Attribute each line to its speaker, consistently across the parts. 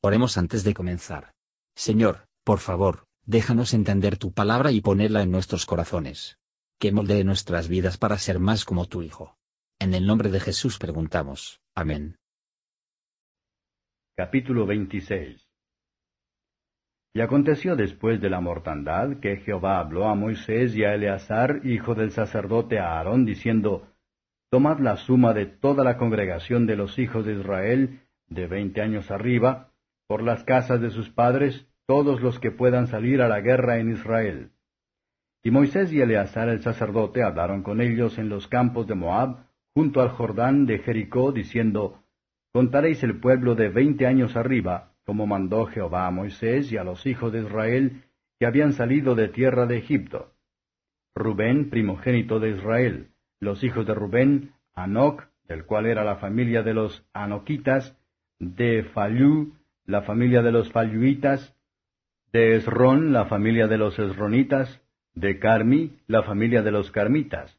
Speaker 1: Oremos antes de comenzar. Señor, por favor, déjanos entender tu palabra y ponerla en nuestros corazones. Que moldee nuestras vidas para ser más como tu Hijo. En el nombre de Jesús preguntamos. Amén.
Speaker 2: Capítulo 26 Y aconteció después de la mortandad que Jehová habló a Moisés y a Eleazar, hijo del sacerdote Aarón, diciendo, Tomad la suma de toda la congregación de los hijos de Israel, de veinte años arriba, por las casas de sus padres todos los que puedan salir a la guerra en Israel. Y Moisés y Eleazar el sacerdote hablaron con ellos en los campos de Moab, junto al Jordán de Jericó, diciendo, Contaréis el pueblo de veinte años arriba, como mandó Jehová a Moisés y a los hijos de Israel, que habían salido de tierra de Egipto. Rubén, primogénito de Israel, los hijos de Rubén, Anoc, del cual era la familia de los Anoquitas, de Falú, la familia de los Faluitas, de Esrón, la familia de los Esronitas, de Carmi, la familia de los Carmitas.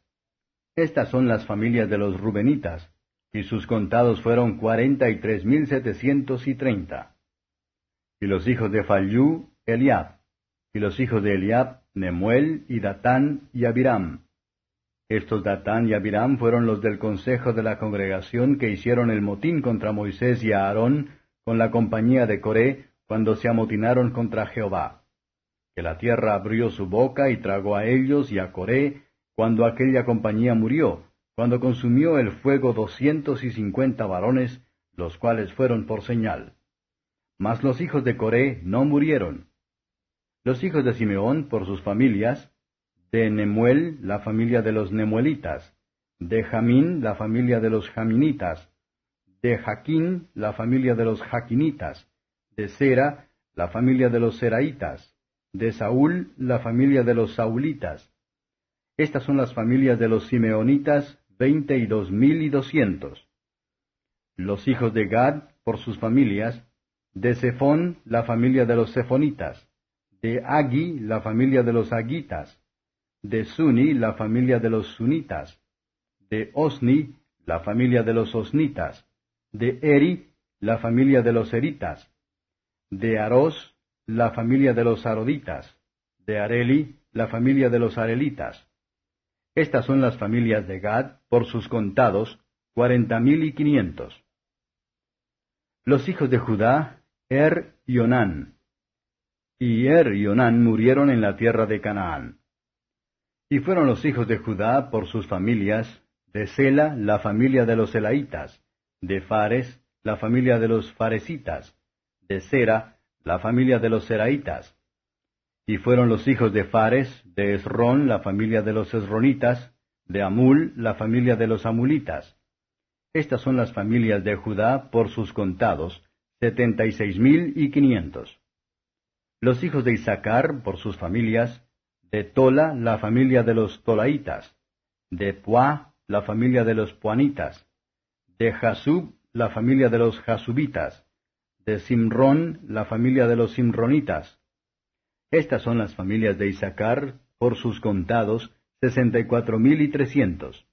Speaker 2: Estas son las familias de los Rubenitas, y sus contados fueron cuarenta y tres mil setecientos y treinta. Y los hijos de Falú, Eliab, y los hijos de Eliab, Nemuel, y Datán, y Abiram. Estos Datán y Abiram fueron los del consejo de la congregación que hicieron el motín contra Moisés y Aarón, con la compañía de Coré cuando se amotinaron contra Jehová. Que la tierra abrió su boca y tragó a ellos y a Coré cuando aquella compañía murió, cuando consumió el fuego doscientos y cincuenta varones, los cuales fueron por señal. Mas los hijos de Coré no murieron. Los hijos de Simeón por sus familias, de Nemuel, la familia de los Nemuelitas, de Jamín, la familia de los Jaminitas, de Jaquín, la familia de los Jaquinitas, de Sera, la familia de los Seraitas, de Saúl, la familia de los Saulitas. Estas son las familias de los Simeonitas, veinte y dos mil y doscientos. Los hijos de Gad, por sus familias, de Zephón, la familia de los Zephonitas, de Agi, la familia de los Agitas, de Suni, la familia de los Sunitas, de Osni, la familia de los Osnitas, de Eri, la familia de los Eritas, de Aros, la familia de los Aroditas, de Areli, la familia de los Arelitas. Estas son las familias de Gad, por sus contados, cuarenta mil y quinientos. Los hijos de Judá, Er y Onán. Y Er y Onán murieron en la tierra de Canaán. Y fueron los hijos de Judá por sus familias, de Sela, la familia de los Elaitas, de Fares, la familia de los Faresitas, de Sera, la familia de los Seraitas. Y fueron los hijos de Fares, de Esrón, la familia de los Esronitas, de Amul, la familia de los Amulitas. Estas son las familias de Judá por sus contados, setenta y seis mil y quinientos. Los hijos de Isaacar por sus familias, de Tola, la familia de los Tolaitas, de Puá, la familia de los Puanitas, de Jasub, la familia de los Jasubitas, de Simrón, la familia de los Simronitas. Estas son las familias de Isaacar, por sus contados, sesenta y cuatro mil y trescientos.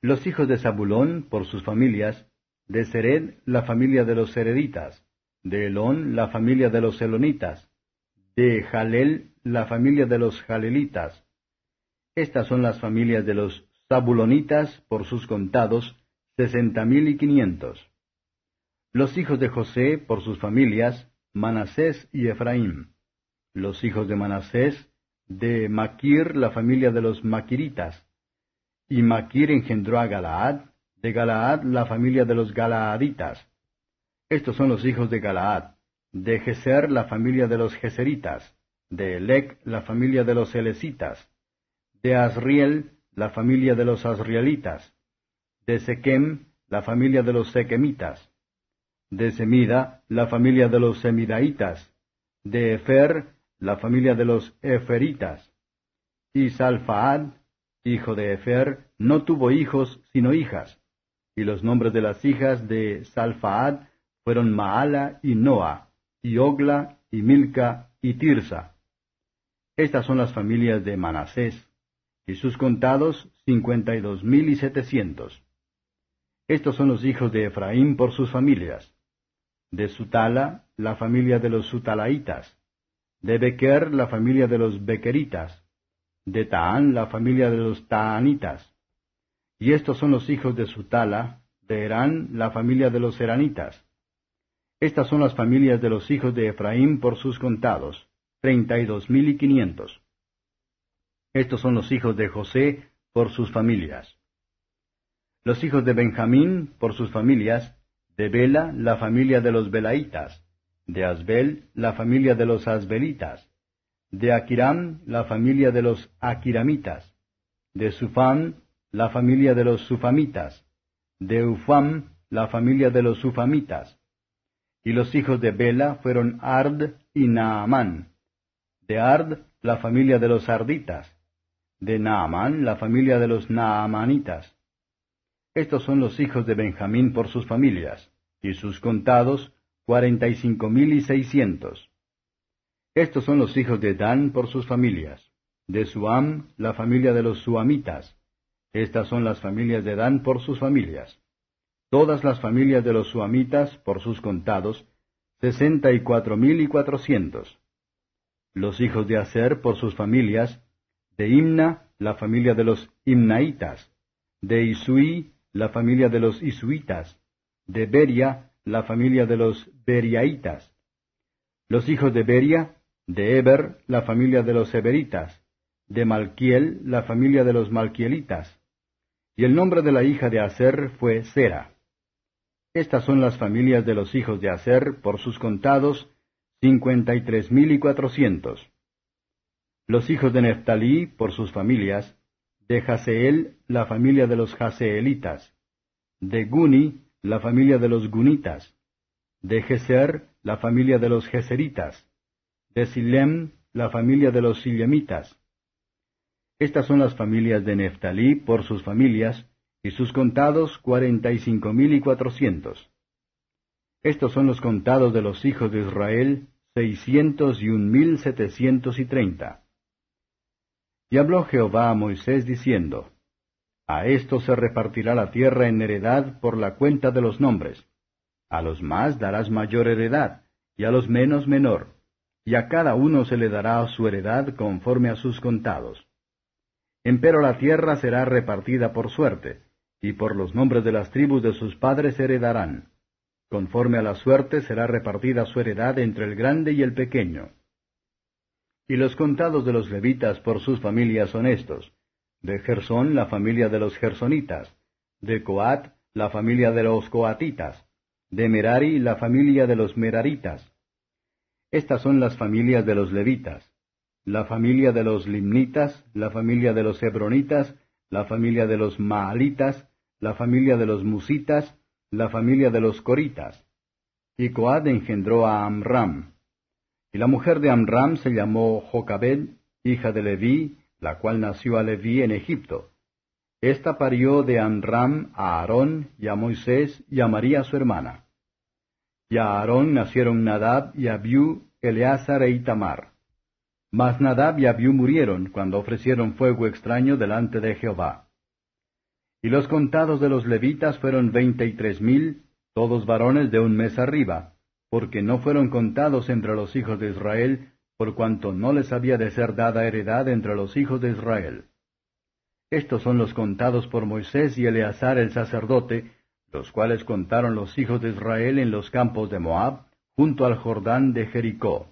Speaker 2: Los hijos de Zabulón, por sus familias, de Sered, la familia de los Sereditas, de Elón, la familia de los Elonitas, de Jalel, la familia de los Jalelitas. Estas son las familias de los Zabulonitas, por sus contados, sesenta mil y quinientos. Los hijos de José, por sus familias, Manasés y Efraín. Los hijos de Manasés, de Maquir, la familia de los Maquiritas. Y Maquir engendró a Galaad, de Galaad la familia de los Galaaditas. Estos son los hijos de Galaad, de Geser la familia de los Geseritas, de Elec la familia de los Elesitas, de Asriel la familia de los Asrielitas, de Sequem, la familia de los Sequemitas, de Semida, la familia de los Semidaitas, de Efer, la familia de los Eferitas, y Salfaad, hijo de Efer, no tuvo hijos sino hijas, y los nombres de las hijas de Salfaad fueron Maala y Noa, y Ogla, y Milca, y Tirsa. Estas son las familias de Manasés, y sus contados cincuenta y dos mil y setecientos. Estos son los hijos de Efraín por sus familias. De Sutala, la familia de los Sutalaitas. De Bequer, la familia de los Bequeritas. De Taán, la familia de los Taanitas. Y estos son los hijos de Sutala, de Herán, la familia de los Heranitas. Estas son las familias de los hijos de Efraín por sus contados, treinta y dos mil y quinientos. Estos son los hijos de José por sus familias. Los hijos de Benjamín por sus familias, de Bela, la familia de los Belaitas, de Asbel, la familia de los Asbelitas, de Akiram, la familia de los Akiramitas, de Sufam, la familia de los Sufamitas, de Ufam, la familia de los Sufamitas, y los hijos de Bela fueron Ard y Naamán. De Ard, la familia de los Arditas. De Naamán, la familia de los Naamanitas. Estos son los hijos de Benjamín por sus familias, y sus contados, cuarenta y cinco mil y seiscientos. Estos son los hijos de Dan por sus familias. De Suam, la familia de los Suamitas. Estas son las familias de Dan por sus familias todas las familias de los suamitas, por sus contados, sesenta y cuatro mil y cuatrocientos. Los hijos de Aser, por sus familias, de Imna, la familia de los Imnaitas, de Isui, la familia de los Isuitas, de Beria, la familia de los Beriaitas. Los hijos de Beria, de Eber, la familia de los Eberitas, de Malquiel, la familia de los Malquielitas. Y el nombre de la hija de Aser fue Sera. Estas son las familias de los hijos de Aser, por sus contados, cincuenta y tres mil y cuatrocientos. Los hijos de Neftalí, por sus familias, de Jaseel, la familia de los Jaseelitas, de Guni, la familia de los Gunitas, de Geser, la familia de los Geseritas, de Silem, la familia de los Silemitas. Estas son las familias de Neftalí por sus familias, y sus contados cuarenta y cinco mil y cuatrocientos. Estos son los contados de los hijos de Israel, seiscientos y un mil setecientos y treinta. Y habló Jehová a Moisés diciendo, A esto se repartirá la tierra en heredad por la cuenta de los nombres. A los más darás mayor heredad, y a los menos menor, y a cada uno se le dará su heredad conforme a sus contados. Empero la tierra será repartida por suerte, y por los nombres de las tribus de sus padres heredarán. Conforme a la suerte será repartida su heredad entre el grande y el pequeño. Y los contados de los levitas por sus familias son estos. De Gersón la familia de los gersonitas, de Coat la familia de los coatitas, de Merari la familia de los meraritas. Estas son las familias de los levitas, la familia de los limnitas, la familia de los hebronitas, la familia de los maalitas, la familia de los musitas, la familia de los coritas. Y Coad engendró a Amram. Y la mujer de Amram se llamó Jocabed, hija de Leví, la cual nació a Leví en Egipto. Esta parió de Amram a Aarón y a Moisés y a María su hermana. Y a Aarón nacieron Nadab y Abiú, Eleazar e Itamar. Mas Nadab y Abiú murieron cuando ofrecieron fuego extraño delante de Jehová. Y los contados de los levitas fueron veinte y tres mil, todos varones de un mes arriba, porque no fueron contados entre los hijos de Israel, por cuanto no les había de ser dada heredad entre los hijos de Israel. Estos son los contados por Moisés y Eleazar el sacerdote, los cuales contaron los hijos de Israel en los campos de Moab, junto al Jordán de Jericó.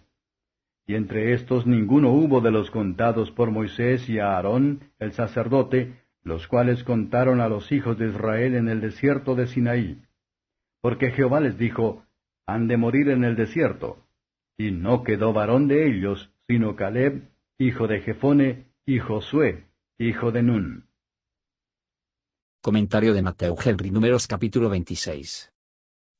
Speaker 2: Y entre estos ninguno hubo de los contados por Moisés y Aarón el sacerdote, los cuales contaron a los hijos de Israel en el desierto de Sinaí. Porque Jehová les dijo, han de morir en el desierto. Y no quedó varón de ellos, sino Caleb, hijo de Jefone, y Josué, hijo de Nun.
Speaker 1: Comentario de Mateo Henry Números capítulo 26.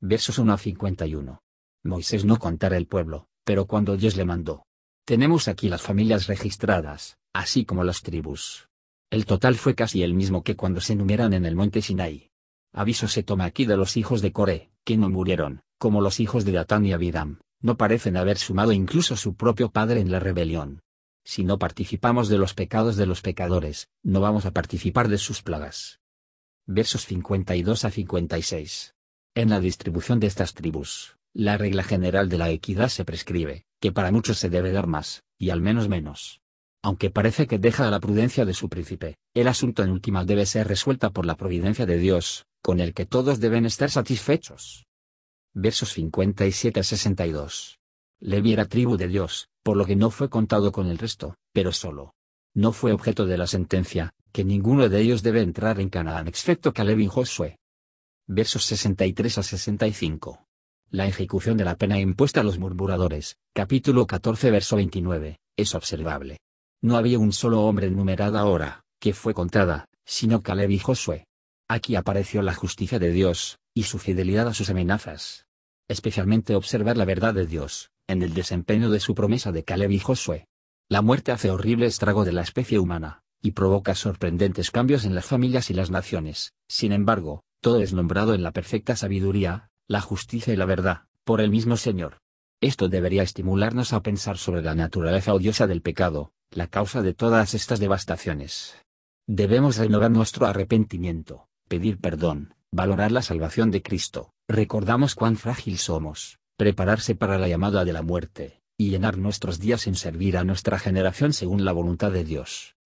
Speaker 1: Versos 1 a 51. Moisés no contara el pueblo, pero cuando Dios le mandó. Tenemos aquí las familias registradas, así como las tribus. El total fue casi el mismo que cuando se enumeran en el monte Sinai. Aviso se toma aquí de los hijos de Coré, que no murieron, como los hijos de Datán y Abidam, no parecen haber sumado incluso su propio padre en la rebelión. Si no participamos de los pecados de los pecadores, no vamos a participar de sus plagas. Versos 52 a 56. En la distribución de estas tribus, La regla general de la equidad se prescribe, que para muchos se debe dar más, y al menos menos. Aunque parece que deja a la prudencia de su príncipe, el asunto en última debe ser resuelta por la providencia de Dios, con el que todos deben estar satisfechos. Versos 57 a 62. Levi era tribu de Dios, por lo que no fue contado con el resto, pero solo. No fue objeto de la sentencia, que ninguno de ellos debe entrar en Canaán excepto Caleb y Josué. Versos 63 a 65. La ejecución de la pena impuesta a los murmuradores, capítulo 14 verso 29, es observable. No había un solo hombre enumerada ahora, que fue contada, sino Caleb y Josué. Aquí apareció la justicia de Dios, y su fidelidad a sus amenazas. Especialmente observar la verdad de Dios, en el desempeño de su promesa de Caleb y Josué. La muerte hace horrible estrago de la especie humana, y provoca sorprendentes cambios en las familias y las naciones. Sin embargo, todo es nombrado en la perfecta sabiduría, la justicia y la verdad, por el mismo Señor. Esto debería estimularnos a pensar sobre la naturaleza odiosa del pecado, la causa de todas estas devastaciones. Debemos renovar nuestro arrepentimiento, pedir perdón, valorar la salvación de Cristo, recordamos cuán frágil somos, prepararse para la llamada de la muerte, y llenar nuestros días en servir a nuestra generación según la voluntad de Dios.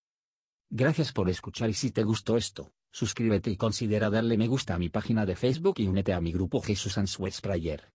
Speaker 1: Gracias por escuchar y si te gustó esto, suscríbete y considera darle me gusta a mi página de Facebook y únete a mi grupo Jesús Answers Prayer.